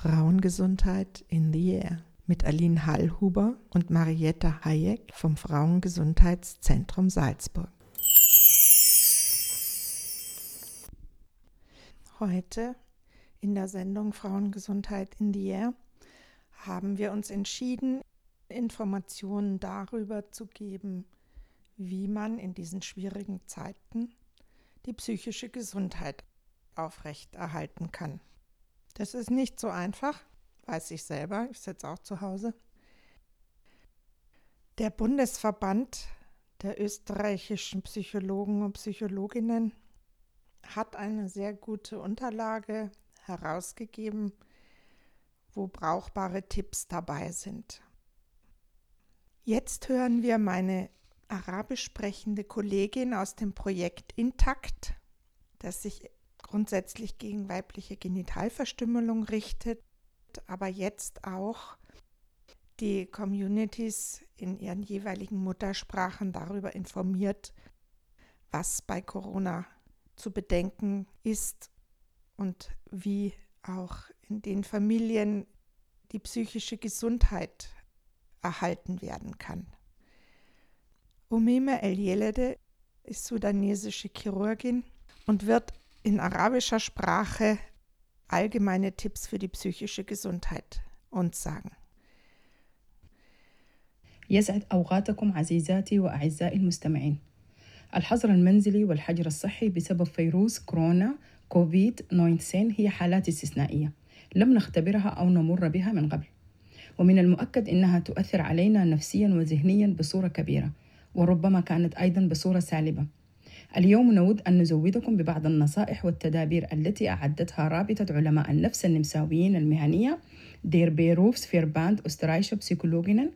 Frauengesundheit in the Air mit Aline Hallhuber und Marietta Hayek vom Frauengesundheitszentrum Salzburg. Heute in der Sendung Frauengesundheit in the Air haben wir uns entschieden, Informationen darüber zu geben, wie man in diesen schwierigen Zeiten die psychische Gesundheit aufrechterhalten kann. Das ist nicht so einfach, weiß ich selber, ich sitze auch zu Hause. Der Bundesverband der österreichischen Psychologen und Psychologinnen hat eine sehr gute Unterlage herausgegeben, wo brauchbare Tipps dabei sind. Jetzt hören wir meine arabisch sprechende Kollegin aus dem Projekt Intakt, das sich grundsätzlich gegen weibliche Genitalverstümmelung richtet, aber jetzt auch die Communities in ihren jeweiligen Muttersprachen darüber informiert, was bei Corona zu bedenken ist und wie auch in den Familien die psychische Gesundheit erhalten werden kann. Umime El-Yelede ist sudanesische Chirurgin und wird in arabischer Sprache allgemeine Tipps für die psychische Gesundheit uns sagen. يسعد أوقاتكم عزيزاتي وأعزائي المستمعين. الحظر المنزلي والحجر الصحي بسبب فيروس كورونا كوفيد 19 هي حالات استثنائية لم نختبرها أو نمر بها من قبل. ومن المؤكد أنها تؤثر علينا نفسيا وذهنيا بصورة كبيرة وربما كانت أيضا بصورة سالبة. اليوم نود أن نزودكم ببعض النصائح والتدابير التي أعدتها رابطة علماء النفس النمساويين المهنية der Berufsverband Österreichischer PsychologInnen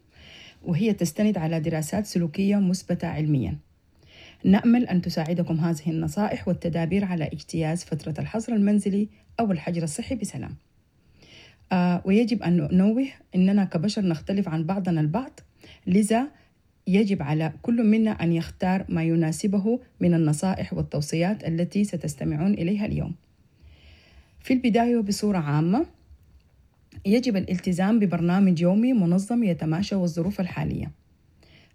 وهي تستند على دراسات سلوكية مثبتة علميا. نأمل أن تساعدكم هذه النصائح والتدابير على اجتياز فترة الحظر المنزلي أو الحجر الصحي بسلام. آه ويجب أن ننوه أننا كبشر نختلف عن بعضنا البعض. لذا يجب على كل منا أن يختار ما يناسبه من النصائح والتوصيات التي ستستمعون إليها اليوم. في البداية وبصورة عامة يجب الالتزام ببرنامج يومي منظم يتماشى والظروف الحالية.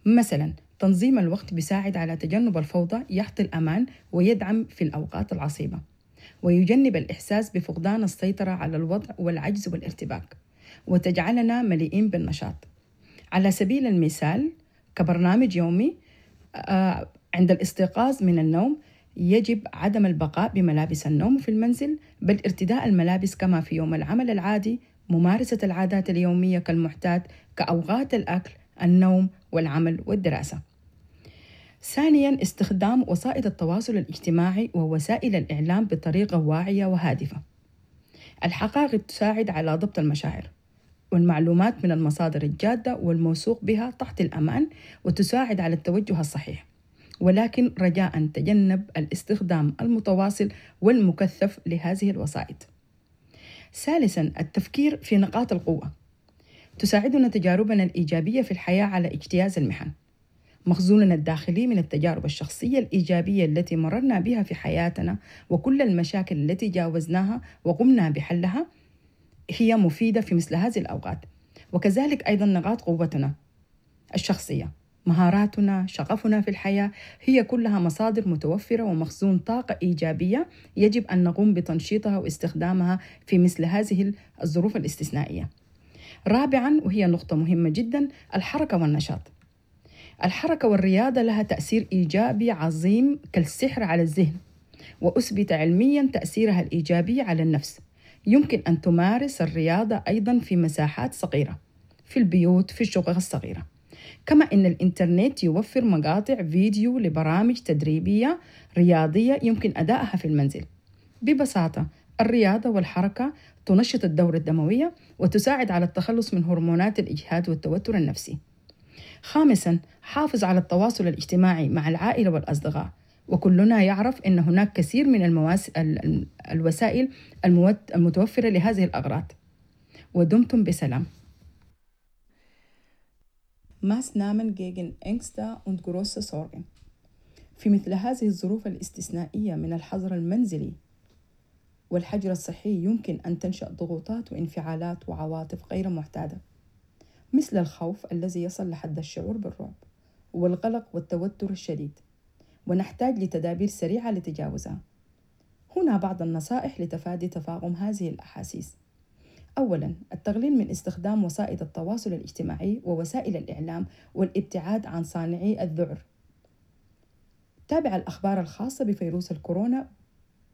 مثلا تنظيم الوقت بيساعد على تجنب الفوضى يعطي الأمان ويدعم في الأوقات العصيبة ويجنب الإحساس بفقدان السيطرة على الوضع والعجز والارتباك وتجعلنا مليئين بالنشاط على سبيل المثال كبرنامج يومي آه، عند الاستيقاظ من النوم يجب عدم البقاء بملابس النوم في المنزل بل ارتداء الملابس كما في يوم العمل العادي ممارسة العادات اليومية كالمعتاد كأوقات الأكل النوم والعمل والدراسة. ثانيا استخدام وسائل التواصل الاجتماعي ووسائل الإعلام بطريقة واعية وهادفة. الحقائق تساعد على ضبط المشاعر. والمعلومات من المصادر الجادة والموثوق بها تحت الأمان وتساعد على التوجه الصحيح. ولكن رجاء تجنب الاستخدام المتواصل والمكثف لهذه الوسائط. ثالثا التفكير في نقاط القوة. تساعدنا تجاربنا الإيجابية في الحياة على اجتياز المحن. مخزوننا الداخلي من التجارب الشخصية الإيجابية التي مررنا بها في حياتنا وكل المشاكل التي جاوزناها وقمنا بحلها هي مفيدة في مثل هذه الأوقات. وكذلك أيضا نقاط قوتنا الشخصية. مهاراتنا شغفنا في الحياة هي كلها مصادر متوفرة ومخزون طاقة إيجابية يجب أن نقوم بتنشيطها واستخدامها في مثل هذه الظروف الاستثنائية. رابعا وهي نقطة مهمة جدا الحركة والنشاط. الحركة والرياضة لها تأثير إيجابي عظيم كالسحر على الذهن وأثبت علميا تأثيرها الإيجابي على النفس. يمكن أن تمارس الرياضة أيضا في مساحات صغيرة في البيوت في الشقق الصغيرة. كما أن الإنترنت يوفر مقاطع فيديو لبرامج تدريبية رياضية يمكن أدائها في المنزل. ببساطة الرياضة والحركة تنشط الدورة الدموية وتساعد على التخلص من هرمونات الإجهاد والتوتر النفسي. خامسا حافظ على التواصل الاجتماعي مع العائلة والأصدقاء. وكلنا يعرف أن هناك كثير من المواس... الوسائل المتوفرة لهذه الأغراض. ودمتم بسلام. gegen Ängste und große Sorgen. في مثل هذه الظروف الاستثنائية من الحظر المنزلي والحجر الصحي يمكن أن تنشأ ضغوطات وانفعالات وعواطف غير معتادة مثل الخوف الذي يصل لحد الشعور بالرعب والقلق والتوتر الشديد. ونحتاج لتدابير سريعة لتجاوزها. هنا بعض النصائح لتفادي تفاقم هذه الأحاسيس. أولا التقليل من استخدام وسائل التواصل الاجتماعي ووسائل الإعلام والابتعاد عن صانعي الذعر. تابع الأخبار الخاصة بفيروس الكورونا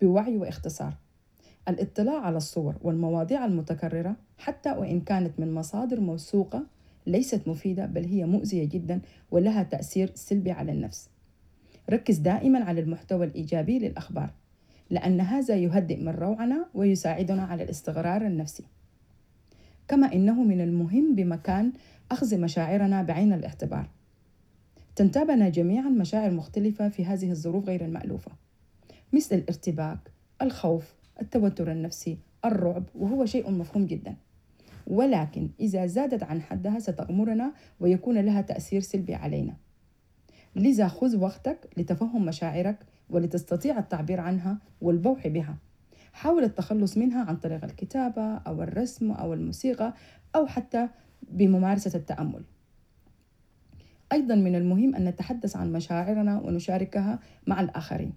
بوعي واختصار. الاطلاع على الصور والمواضيع المتكررة حتى وإن كانت من مصادر موثوقة ليست مفيدة بل هي مؤذية جدا ولها تأثير سلبي على النفس. ركز دائما على المحتوى الإيجابي للأخبار لأن هذا يهدئ من روعنا ويساعدنا على الاستقرار النفسي. كما إنه من المهم بمكان أخذ مشاعرنا بعين الاعتبار. تنتابنا جميعا مشاعر مختلفة في هذه الظروف غير المألوفة مثل الارتباك، الخوف، التوتر النفسي، الرعب وهو شيء مفهوم جدا. ولكن إذا زادت عن حدها ستغمرنا ويكون لها تأثير سلبي علينا. لذا خذ وقتك لتفهم مشاعرك ولتستطيع التعبير عنها والبوح بها. حاول التخلص منها عن طريق الكتابة أو الرسم أو الموسيقى أو حتى بممارسة التأمل. أيضا من المهم أن نتحدث عن مشاعرنا ونشاركها مع الآخرين.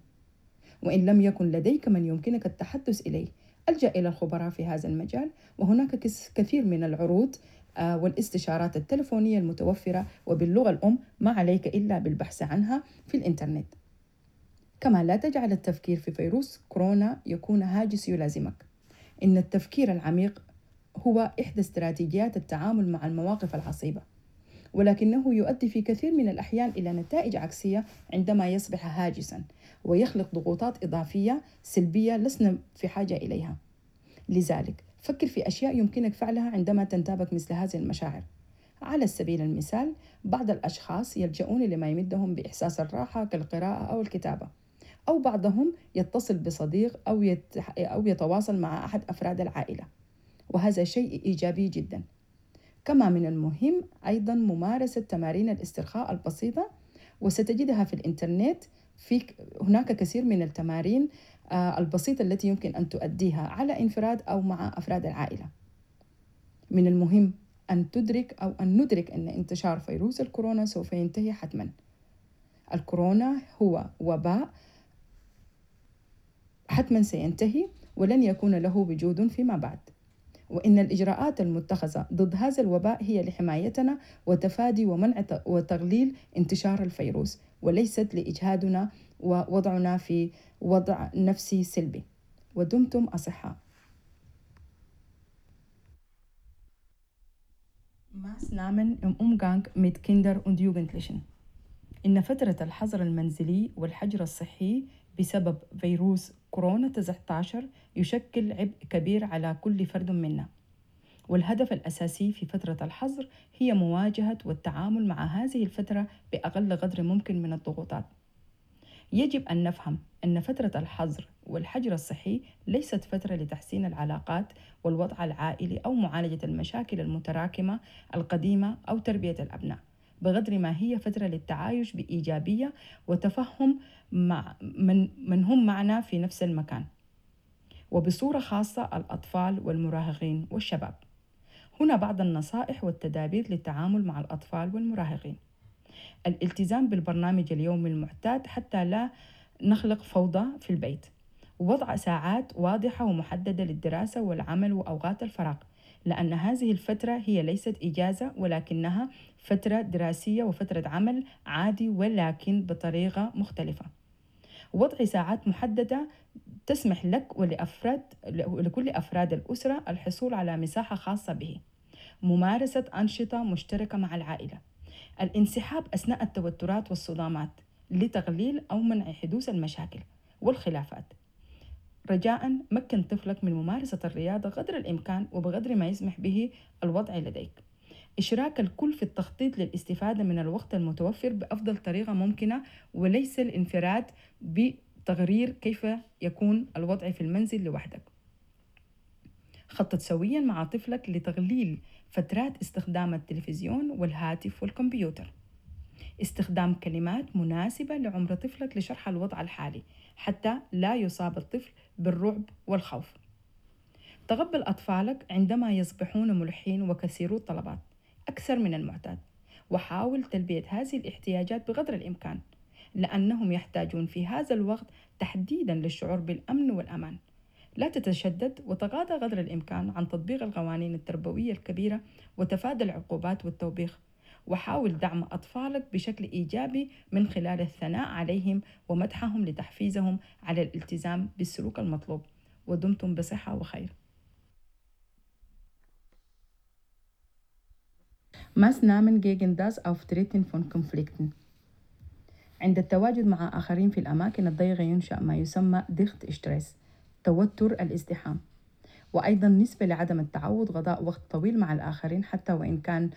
وإن لم يكن لديك من يمكنك التحدث إليه ألجأ إلى الخبراء في هذا المجال. وهناك كثير من العروض والاستشارات التلفونية المتوفرة وباللغة الأم ما عليك إلا بالبحث عنها في الإنترنت. كما لا تجعل التفكير في فيروس كورونا يكون هاجس يلازمك. إن التفكير العميق هو إحدى استراتيجيات التعامل مع المواقف العصيبة ولكنه يؤدي في كثير من الأحيان إلى نتائج عكسية عندما يصبح هاجسا ويخلق ضغوطات إضافية سلبية لسنا في حاجة إليها. لذلك فكر في أشياء يمكنك فعلها عندما تنتابك مثل هذه المشاعر. على سبيل المثال بعض الأشخاص يلجؤون لما يمدهم بإحساس الراحة كالقراءة أو الكتابة أو بعضهم يتصل بصديق أو, يت... أو يتواصل مع أحد أفراد العائلة وهذا شيء إيجابي جدا. كما من المهم أيضا ممارسة تمارين الاسترخاء البسيطة وستجدها في الإنترنت. في هناك كثير من التمارين البسيطة التي يمكن أن تؤديها على انفراد أو مع أفراد العائلة. من المهم أن تدرك أو أن ندرك أن انتشار فيروس الكورونا سوف ينتهي حتما. الكورونا هو وباء حتما سينتهي ولن يكون له وجود فيما بعد. وإن الإجراءات المتخذة ضد هذا الوباء هي لحمايتنا وتفادي ومنع وتقليل انتشار الفيروس وليست لإجهادنا ووضعنا في وضع نفسي سلبي. ودمتم أصحاء. Maßnahmen im Umgang mit Kinder und Jugendlichen. إن فترة الحظر المنزلي والحجر الصحي بسبب فيروس كورونا 19 يشكل عبء كبير على كل فرد منا. والهدف الأساسي في فترة الحظر هي مواجهة والتعامل مع هذه الفترة بأقل قدر ممكن من الضغوطات. يجب أن نفهم أن فترة الحظر والحجر الصحي ليست فترة لتحسين العلاقات والوضع العائلي أو معالجة المشاكل المتراكمة القديمة أو تربية الأبناء بقدر ما هي فترة للتعايش بإيجابية وتفهم مع من, من هم معنا في نفس المكان وبصورة خاصة الأطفال والمراهقين والشباب. هنا بعض النصائح والتدابير للتعامل مع الأطفال والمراهقين. الالتزام بالبرنامج اليومي المعتاد حتى لا نخلق فوضى في البيت. ووضع ساعات واضحة ومحددة للدراسة والعمل وأوقات الفراغ لأن هذه الفترة هي ليست إجازة ولكنها فترة دراسية وفترة عمل عادي ولكن بطريقة مختلفة. وضع ساعات محددة تسمح لك ولأفراد لكل أفراد الأسرة الحصول على مساحة خاصة به. ممارسة أنشطة مشتركة مع العائلة. الانسحاب أثناء التوترات والصدامات لتقليل أو منع حدوث المشاكل والخلافات. رجاء مكن طفلك من ممارسة الرياضة قدر الإمكان وبقدر ما يسمح به الوضع لديك. إشراك الكل في التخطيط للاستفادة من الوقت المتوفر بأفضل طريقة ممكنة وليس الانفراد بتغرير كيف يكون الوضع في المنزل لوحدك. خطط سويا مع طفلك لتقليل فترات استخدام التلفزيون والهاتف والكمبيوتر. استخدام كلمات مناسبة لعمر طفلك لشرح الوضع الحالي حتى لا يصاب الطفل بالرعب والخوف. تقبل أطفالك عندما يصبحون ملحين وكثيرو الطلبات أكثر من المعتاد. وحاول تلبية هذه الاحتياجات بقدر الإمكان لأنهم يحتاجون في هذا الوقت تحديدا للشعور بالأمن والأمان. لا تتشدد وتغاضى قدر الإمكان عن تطبيق القوانين التربوية الكبيرة وتفادى العقوبات والتوبيخ. وحاول دعم أطفالك بشكل إيجابي من خلال الثناء عليهم ومدحهم لتحفيزهم على الالتزام بالسلوك المطلوب. ودمتم بصحة وخير. عند التواجد مع آخرين في الأماكن الضيقة ينشأ ما يسمى ضغط إشتريس توتر الازدحام وأيضا نسبة لعدم التعود قضاء وقت طويل مع الآخرين حتى وإن كان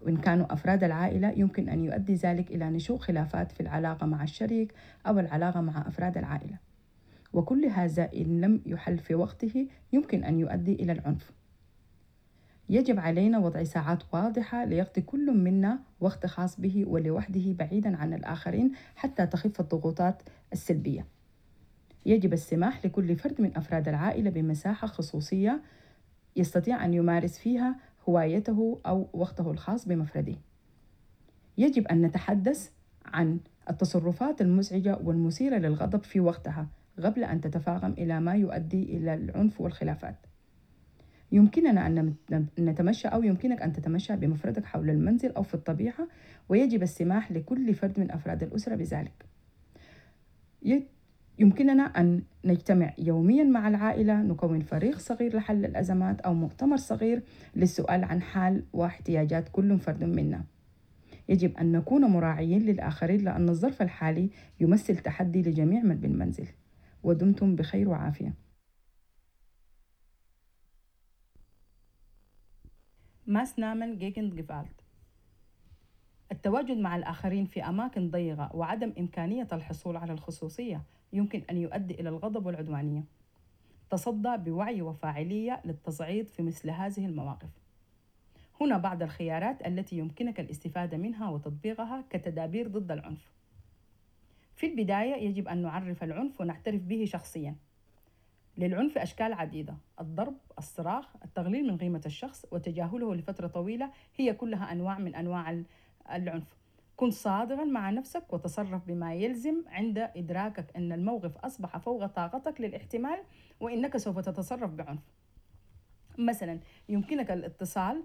وإن كانوا أفراد العائلة يمكن أن يؤدي ذلك إلى نشوء خلافات في العلاقة مع الشريك أو العلاقة مع أفراد العائلة. وكل هذا إن لم يحل في وقته يمكن أن يؤدي إلى العنف. يجب علينا وضع ساعات واضحة ليقضي كل منا وقت خاص به ولوحده بعيدا عن الآخرين حتى تخف الضغوطات السلبية. يجب السماح لكل فرد من أفراد العائلة بمساحة خصوصية يستطيع أن يمارس فيها هوايته أو وقته الخاص بمفرده. يجب أن نتحدث عن التصرفات المزعجة والمثيرة للغضب في وقتها قبل أن تتفاقم إلى ما يؤدي إلى العنف والخلافات. يمكننا أن نتمشى أو يمكنك أن تتمشى بمفردك حول المنزل أو في الطبيعة ويجب السماح لكل فرد من أفراد الأسرة بذلك. يمكننا أن نجتمع يوميا مع العائلة نكون فريق صغير لحل الأزمات أو مؤتمر صغير للسؤال عن حال واحتياجات كل فرد منا. يجب أن نكون مراعيين للآخرين لأن الظرف الحالي يمثل تحدي لجميع من بالمنزل. ودمتم بخير وعافية. Maßnahmen gegen Gewalt التواجد مع الآخرين في أماكن ضيقة وعدم إمكانية الحصول على الخصوصية يمكن أن يؤدي إلى الغضب والعدوانية. تصدى بوعي وفاعلية للتصعيد في مثل هذه المواقف. هنا بعض الخيارات التي يمكنك الاستفادة منها وتطبيقها كتدابير ضد العنف. في البداية يجب أن نعرف العنف ونعترف به شخصياً. للعنف أشكال عديدة الضرب، الصراخ، التغليل من قيمة الشخص وتجاهله لفترة طويلة هي كلها أنواع من أنواع العنف كن صادقا مع نفسك وتصرف بما يلزم عند إدراكك أن الموقف أصبح فوق طاقتك للاحتمال وإنك سوف تتصرف بعنف. مثلا يمكنك الاتصال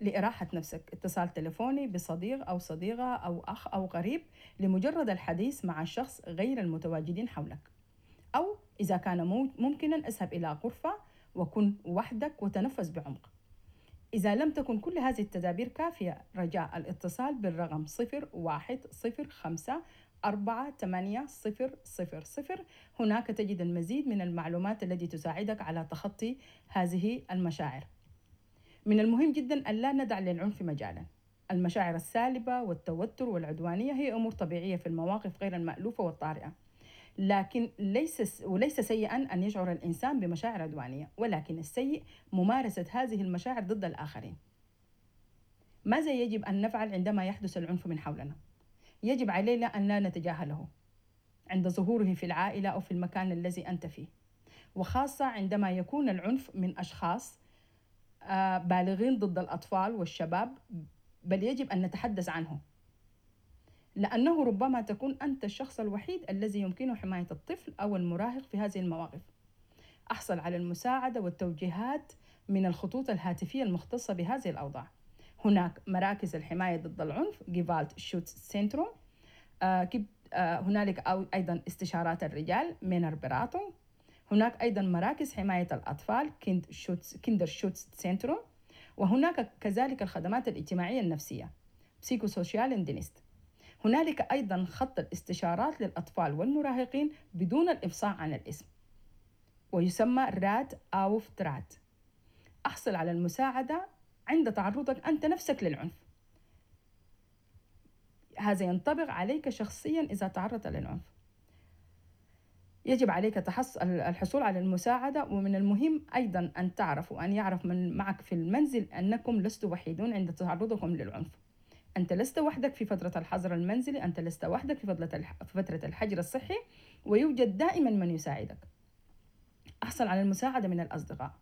لإراحة نفسك. اتصال تلفوني بصديق أو صديقة أو أخ أو قريب لمجرد الحديث مع الشخص غير المتواجدين حولك. أو إذا كان ممكنا اذهب إلى غرفة وكن وحدك وتنفس بعمق. إذا لم تكن كل هذه التدابير كافية رجاء الاتصال بالرقم صفر واحد صفر خمسة أربعة ثمانية صفر صفر صفر. هناك تجد المزيد من المعلومات التي تساعدك على تخطي هذه المشاعر. من المهم جدا أن لا ندع للعنف مجالا. المشاعر السالبة والتوتر والعدوانية هي أمور طبيعية في المواقف غير المألوفة والطارئة. لكن ليس وليس سيئا أن يشعر الإنسان بمشاعر عدوانية ولكن السيء ممارسة هذه المشاعر ضد الآخرين. ماذا يجب أن نفعل عندما يحدث العنف من حولنا؟ يجب علينا أن لا نتجاهله عند ظهوره في العائلة أو في المكان الذي أنت فيه. وخاصة عندما يكون العنف من أشخاص آه، بالغين ضد الأطفال والشباب بل يجب أن نتحدث عنه لأنه ربما تكون أنت الشخص الوحيد الذي يمكنه حماية الطفل أو المراهق في هذه المواقف. أحصل على المساعدة والتوجيهات من الخطوط الهاتفية المختصة بهذه الأوضاع. هناك مراكز الحماية ضد العنف Gewaltschutzzentrum آه هنالك أيضا استشارات الرجال Männerberatung هناك أيضا مراكز حماية الأطفال Kindschutz Kinderschutzzentrum وهناك كذلك الخدمات الاجتماعية النفسية Psychosozialer Dienst هنالك أيضا خط الاستشارات للأطفال والمراهقين بدون الإفصاح عن الاسم ويسمى Rat auf Draht. أحصل على المساعدة عند تعرضك أنت نفسك للعنف. هذا ينطبق عليك شخصيا إذا تعرضت للعنف. يجب عليك الحصول على المساعدة ومن المهم أيضا أن تعرف وأن يعرف من معك في المنزل أنكم لستم وحيدون عند تعرضكم للعنف. أنت لست وحدك في فترة الحظر المنزلي أنت لست وحدك في فترة الحجر الصحي ويوجد دائما من يساعدك. أحصل على المساعدة من الأصدقاء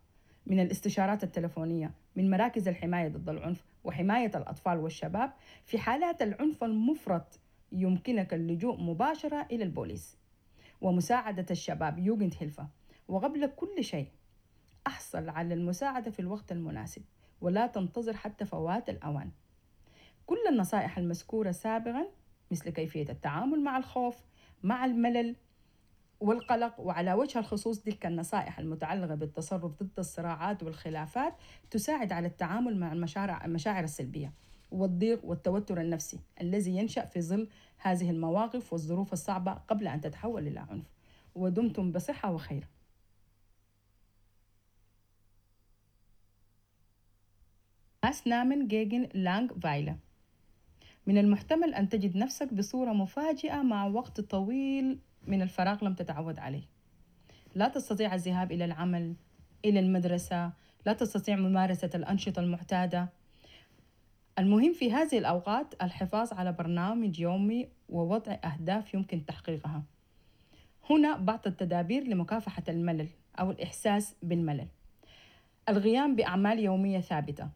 من الاستشارات التلفونية من مراكز الحماية ضد العنف وحماية الأطفال والشباب في حالات العنف المفرط يمكنك اللجوء مباشرة إلى البوليس. ومساعدة الشباب يوجند هيلفا. وقبل كل شيء أحصل على المساعدة في الوقت المناسب ولا تنتظر حتى فوات الأوان. كل النصائح المذكورة سابقا مثل كيفية التعامل مع الخوف مع الملل والقلق وعلى وجه الخصوص تلك النصائح المتعلقة بالتصرف ضد الصراعات والخلافات تساعد على التعامل مع المشاعر, المشاعر السلبية والضيق والتوتر النفسي الذي ينشأ في ظل هذه المواقف والظروف الصعبة قبل أن تتحول إلى عنف. ودمتم بصحة وخير. أسنامن جيجن لانغ فايلا من المحتمل أن تجد نفسك بصورة مفاجئة مع وقت طويل من الفراغ لم تتعود عليه. لا تستطيع الذهاب إلى العمل إلى المدرسة لا تستطيع ممارسة الأنشطة المعتادة. المهم في هذه الأوقات الحفاظ على برنامج يومي ووضع أهداف يمكن تحقيقها. هنا بعض التدابير لمكافحة الملل أو الإحساس بالملل. القيام بأعمال يومية ثابتة.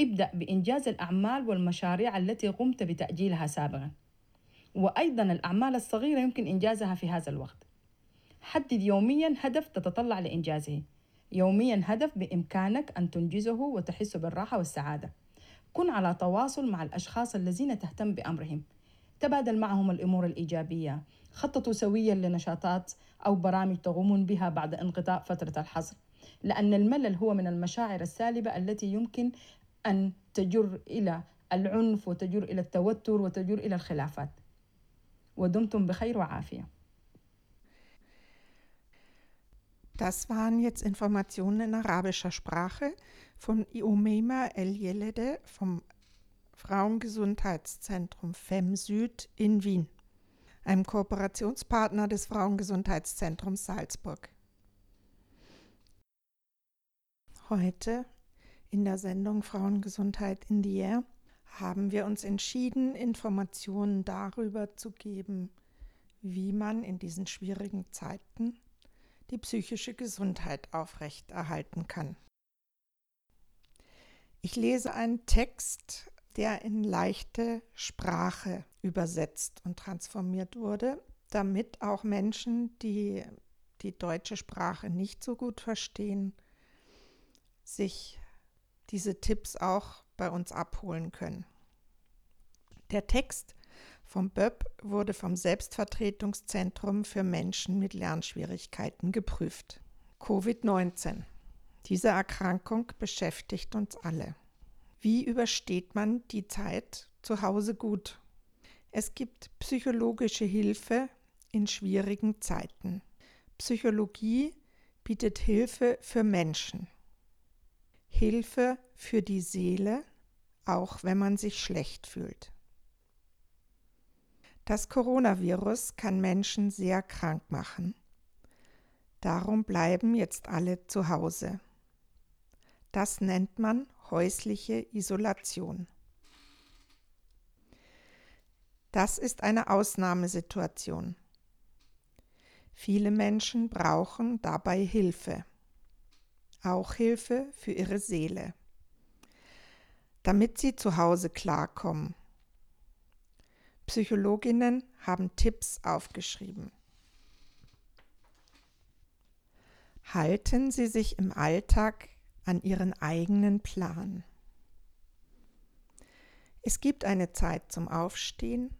ابدأ بإنجاز الأعمال والمشاريع التي قمت بتأجيلها سابقا. وأيضا الأعمال الصغيرة يمكن إنجازها في هذا الوقت. حدد يوميا هدف تتطلع لإنجازه. يوميا هدف بإمكانك أن تنجزه وتحس بالراحة والسعادة. كن على تواصل مع الأشخاص الذين تهتم بأمرهم. تبادل معهم الأمور الإيجابية. خططوا سويا لنشاطات أو برامج تقومون بها بعد انقطاع فترة الحظر لأن الملل هو من المشاعر السالبة التي يمكن أن تجر إلى العنف وتجر إلى التوتر وتجر إلى الخلافات ودمتم بخير وعافية Das waren jetzt Informationen in arabischer Sprache von Iumema El Yelede vom Frauengesundheitszentrum FEM Süd in Wien, einem Kooperationspartner des Frauengesundheitszentrums Salzburg. Heute in der Sendung Frauengesundheit in the Air haben wir uns entschieden, Informationen darüber zu geben, wie man in diesen schwierigen Zeiten die psychische Gesundheit aufrechterhalten kann. Ich lese einen Text, der in leichte Sprache übersetzt und transformiert wurde, damit auch Menschen, die die deutsche Sprache nicht so gut verstehen, sich diese Tipps auch bei uns abholen können. Der Text vom BÖP wurde vom Selbstvertretungszentrum für Menschen mit Lernschwierigkeiten geprüft. Covid-19. Diese Erkrankung beschäftigt uns alle. Wie übersteht man die Zeit zu Hause gut? Es gibt psychologische Hilfe in schwierigen Zeiten. Psychologie bietet Hilfe für Menschen. Hilfe für die Seele, auch wenn man sich schlecht fühlt. Das Coronavirus kann Menschen sehr krank machen. Darum bleiben jetzt alle zu Hause. Das nennt man häusliche Isolation. Das ist eine Ausnahmesituation. Viele Menschen brauchen dabei Hilfe, auch Hilfe für ihre Seele, damit sie zu Hause klarkommen Psychologinnen haben Tipps aufgeschrieben. Halten Sie sich im Alltag an Ihren eigenen Plan. Es gibt eine Zeit zum Aufstehen,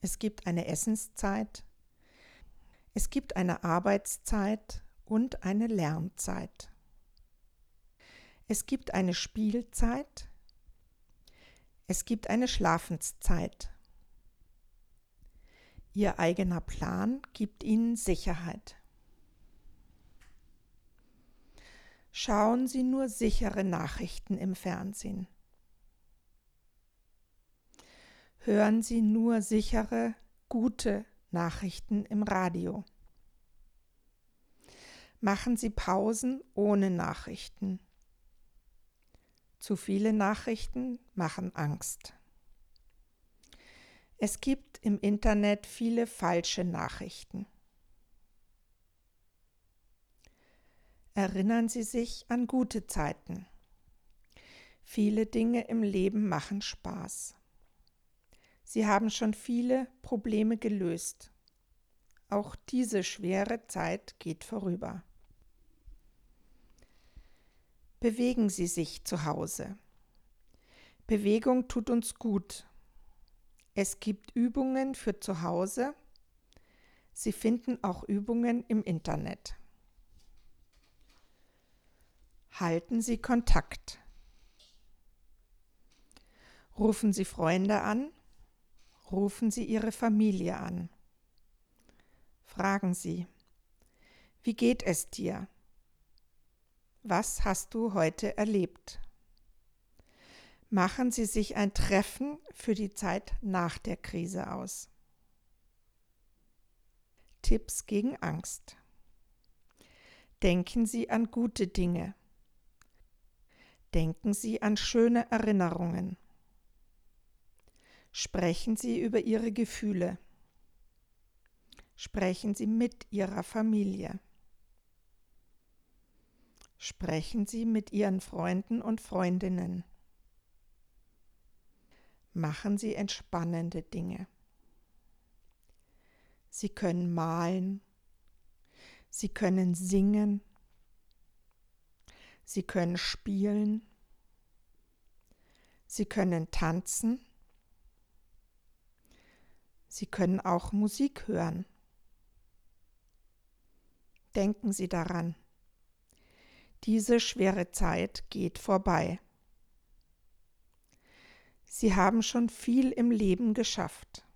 es gibt eine Essenszeit, es gibt eine Arbeitszeit und eine Lernzeit. Es gibt eine Spielzeit, es gibt eine Schlafenszeit. Ihr eigener Plan gibt Ihnen Sicherheit. Schauen Sie nur sichere Nachrichten im Fernsehen. Hören Sie nur sichere, gute Nachrichten im Radio. Machen Sie Pausen ohne Nachrichten. Zu viele Nachrichten machen Angst. Es gibt im Internet viele falsche Nachrichten. Erinnern Sie sich an gute Zeiten. Viele Dinge im Leben machen Spaß. Sie haben schon viele Probleme gelöst. Auch diese schwere Zeit geht vorüber. Bewegen Sie sich zu Hause. Bewegung tut uns gut. Es gibt Übungen für zu Hause. Sie finden auch Übungen im Internet. Halten Sie Kontakt. Rufen Sie Freunde an. Rufen Sie Ihre Familie an. Fragen Sie, wie geht es dir? Was hast du heute erlebt? Machen Sie sich ein Treffen für die Zeit nach der Krise aus. Tipps gegen Angst. Denken Sie an gute Dinge. Denken Sie an schöne Erinnerungen. Sprechen Sie über Ihre Gefühle. Sprechen Sie mit Ihrer Familie. Sprechen Sie mit Ihren Freunden und Freundinnen. Machen Sie entspannende Dinge. Sie können malen. Sie können singen. Sie können spielen. Sie können tanzen. Sie können auch Musik hören. Denken Sie daran. Diese schwere Zeit geht vorbei. Sie haben schon viel im Leben geschafft.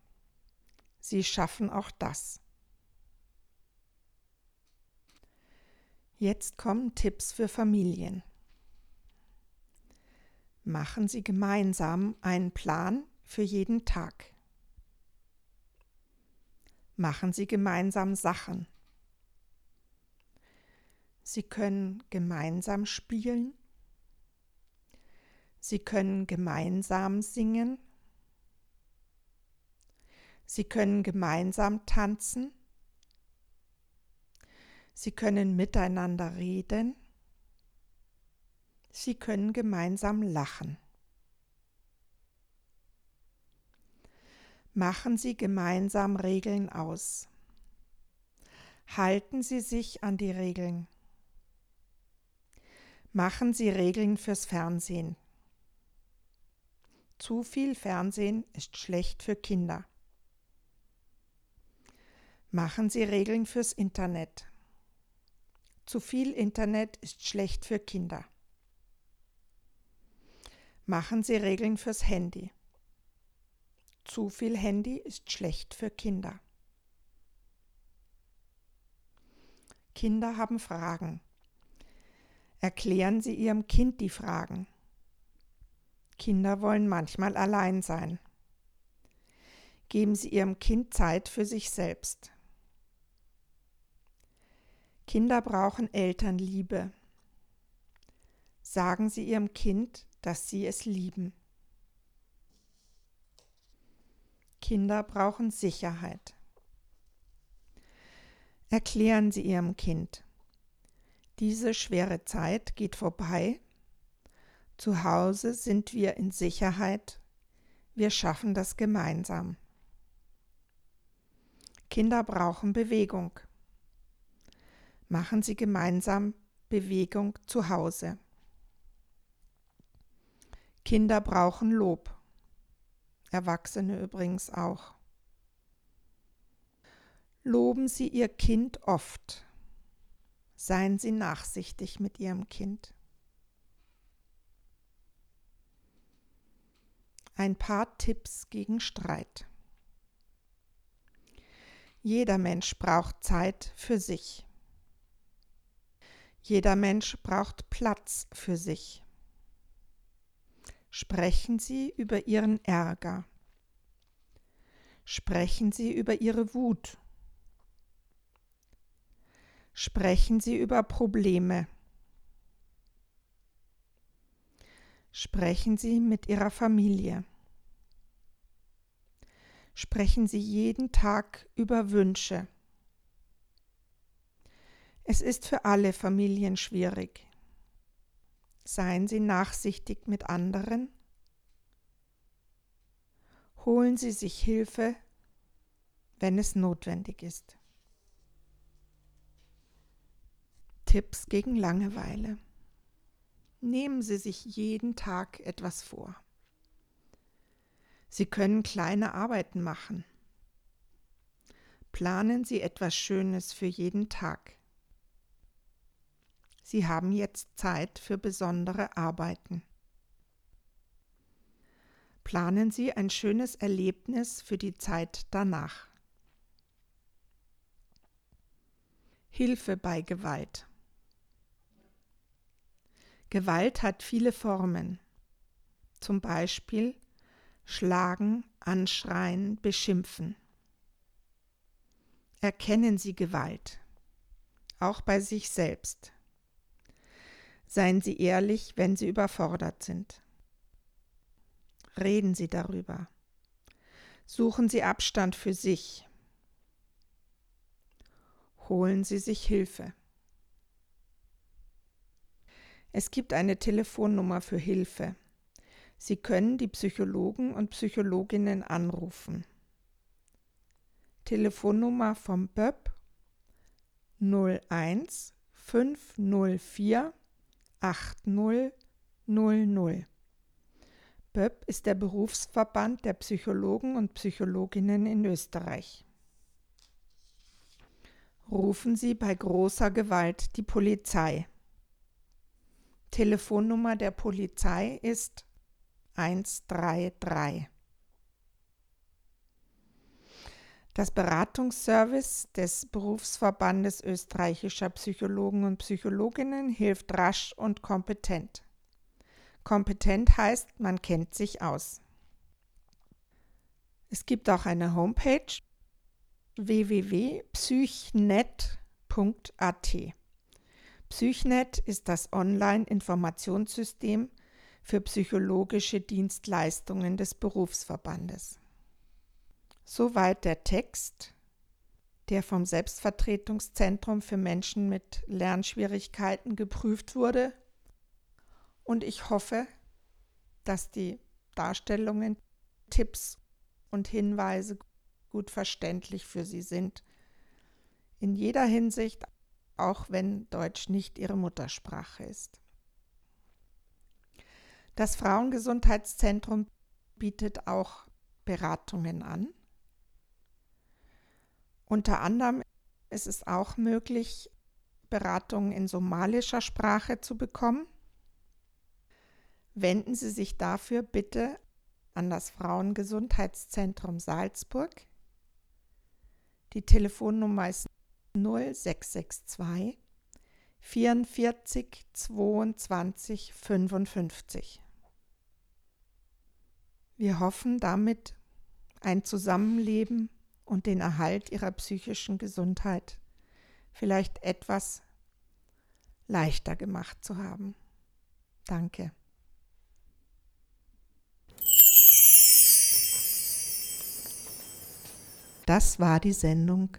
Sie schaffen auch das. Jetzt kommen Tipps für Familien. Machen Sie gemeinsam einen Plan für jeden Tag. Machen Sie gemeinsam Sachen. Sie können gemeinsam spielen. Sie können gemeinsam singen. Sie können gemeinsam tanzen. Sie können miteinander reden. Sie können gemeinsam lachen. Machen Sie gemeinsam Regeln aus. Halten Sie sich an die Regeln. Machen Sie Regeln fürs Fernsehen. Zu viel Fernsehen ist schlecht für Kinder. Machen Sie Regeln fürs Internet. Zu viel Internet ist schlecht für Kinder. Machen Sie Regeln fürs Handy. Zu viel Handy ist schlecht für Kinder. Kinder haben Fragen. Erklären Sie Ihrem Kind die Fragen. Kinder wollen manchmal allein sein. Geben Sie Ihrem Kind Zeit für sich selbst. Kinder brauchen Elternliebe. Sagen Sie Ihrem Kind, dass Sie es lieben. Kinder brauchen Sicherheit. Erklären Sie Ihrem Kind, diese schwere Zeit geht vorbei. Zu Hause sind wir in Sicherheit. Wir schaffen das gemeinsam. Kinder brauchen Bewegung. Machen Sie gemeinsam Bewegung zu Hause. Kinder brauchen Lob. Erwachsene übrigens auch. Loben Sie Ihr Kind oft. Seien Sie nachsichtig mit Ihrem Kind. Ein paar Tipps gegen Streit. Jeder Mensch braucht Zeit für sich. Jeder Mensch braucht Platz für sich. Sprechen Sie über Ihren Ärger. Sprechen Sie über Ihre Wut Sprechen Sie über Probleme. Sprechen Sie mit Ihrer Familie. Sprechen Sie jeden Tag über Wünsche. Es ist für alle Familien schwierig. Seien Sie nachsichtig mit anderen. Holen Sie sich Hilfe, wenn es notwendig ist. Tipps gegen Langeweile. Nehmen Sie sich jeden Tag etwas vor. Sie können kleine Arbeiten machen. Planen Sie etwas Schönes für jeden Tag. Sie haben jetzt Zeit für besondere Arbeiten. Planen Sie ein schönes Erlebnis für die Zeit danach. Hilfe bei Gewalt. Gewalt hat viele Formen. Zum Beispiel schlagen, anschreien, beschimpfen. Erkennen Sie Gewalt, auch bei sich selbst. Seien Sie ehrlich, wenn Sie überfordert sind. Reden Sie darüber. Suchen Sie Abstand für sich. Holen Sie sich Hilfe. Es gibt eine Telefonnummer für Hilfe. Sie können die Psychologen und Psychologinnen anrufen. Telefonnummer vom BÖP 01 504 8000. BÖP ist der Berufsverband der Psychologen und Psychologinnen in Österreich. Rufen Sie bei großer Gewalt die Polizei. Telefonnummer der Polizei ist 133. Das Beratungsservice des Berufsverbandes österreichischer Psychologen und Psychologinnen hilft rasch und kompetent. Kompetent heißt, man kennt sich aus. Es gibt auch eine Homepage www.psychnet.at. Psychnet ist das Online-Informationssystem für psychologische Dienstleistungen des Berufsverbandes. Soweit der Text, der vom Selbstvertretungszentrum für Menschen mit Lernschwierigkeiten geprüft wurde. Und ich hoffe, dass die Darstellungen, Tipps und Hinweise gut verständlich für Sie sind. In jeder Hinsicht auch wenn Deutsch nicht ihre Muttersprache ist. Das Frauengesundheitszentrum bietet auch Beratungen an. Unter anderem ist es auch möglich, Beratungen in somalischer Sprache zu bekommen. Wenden Sie sich dafür bitte an das Frauengesundheitszentrum Salzburg. Die Telefonnummer ist 0662 44 22 55. Wir hoffen damit ein Zusammenleben und den Erhalt ihrer psychischen Gesundheit vielleicht etwas leichter gemacht zu haben. Danke. Das war die Sendung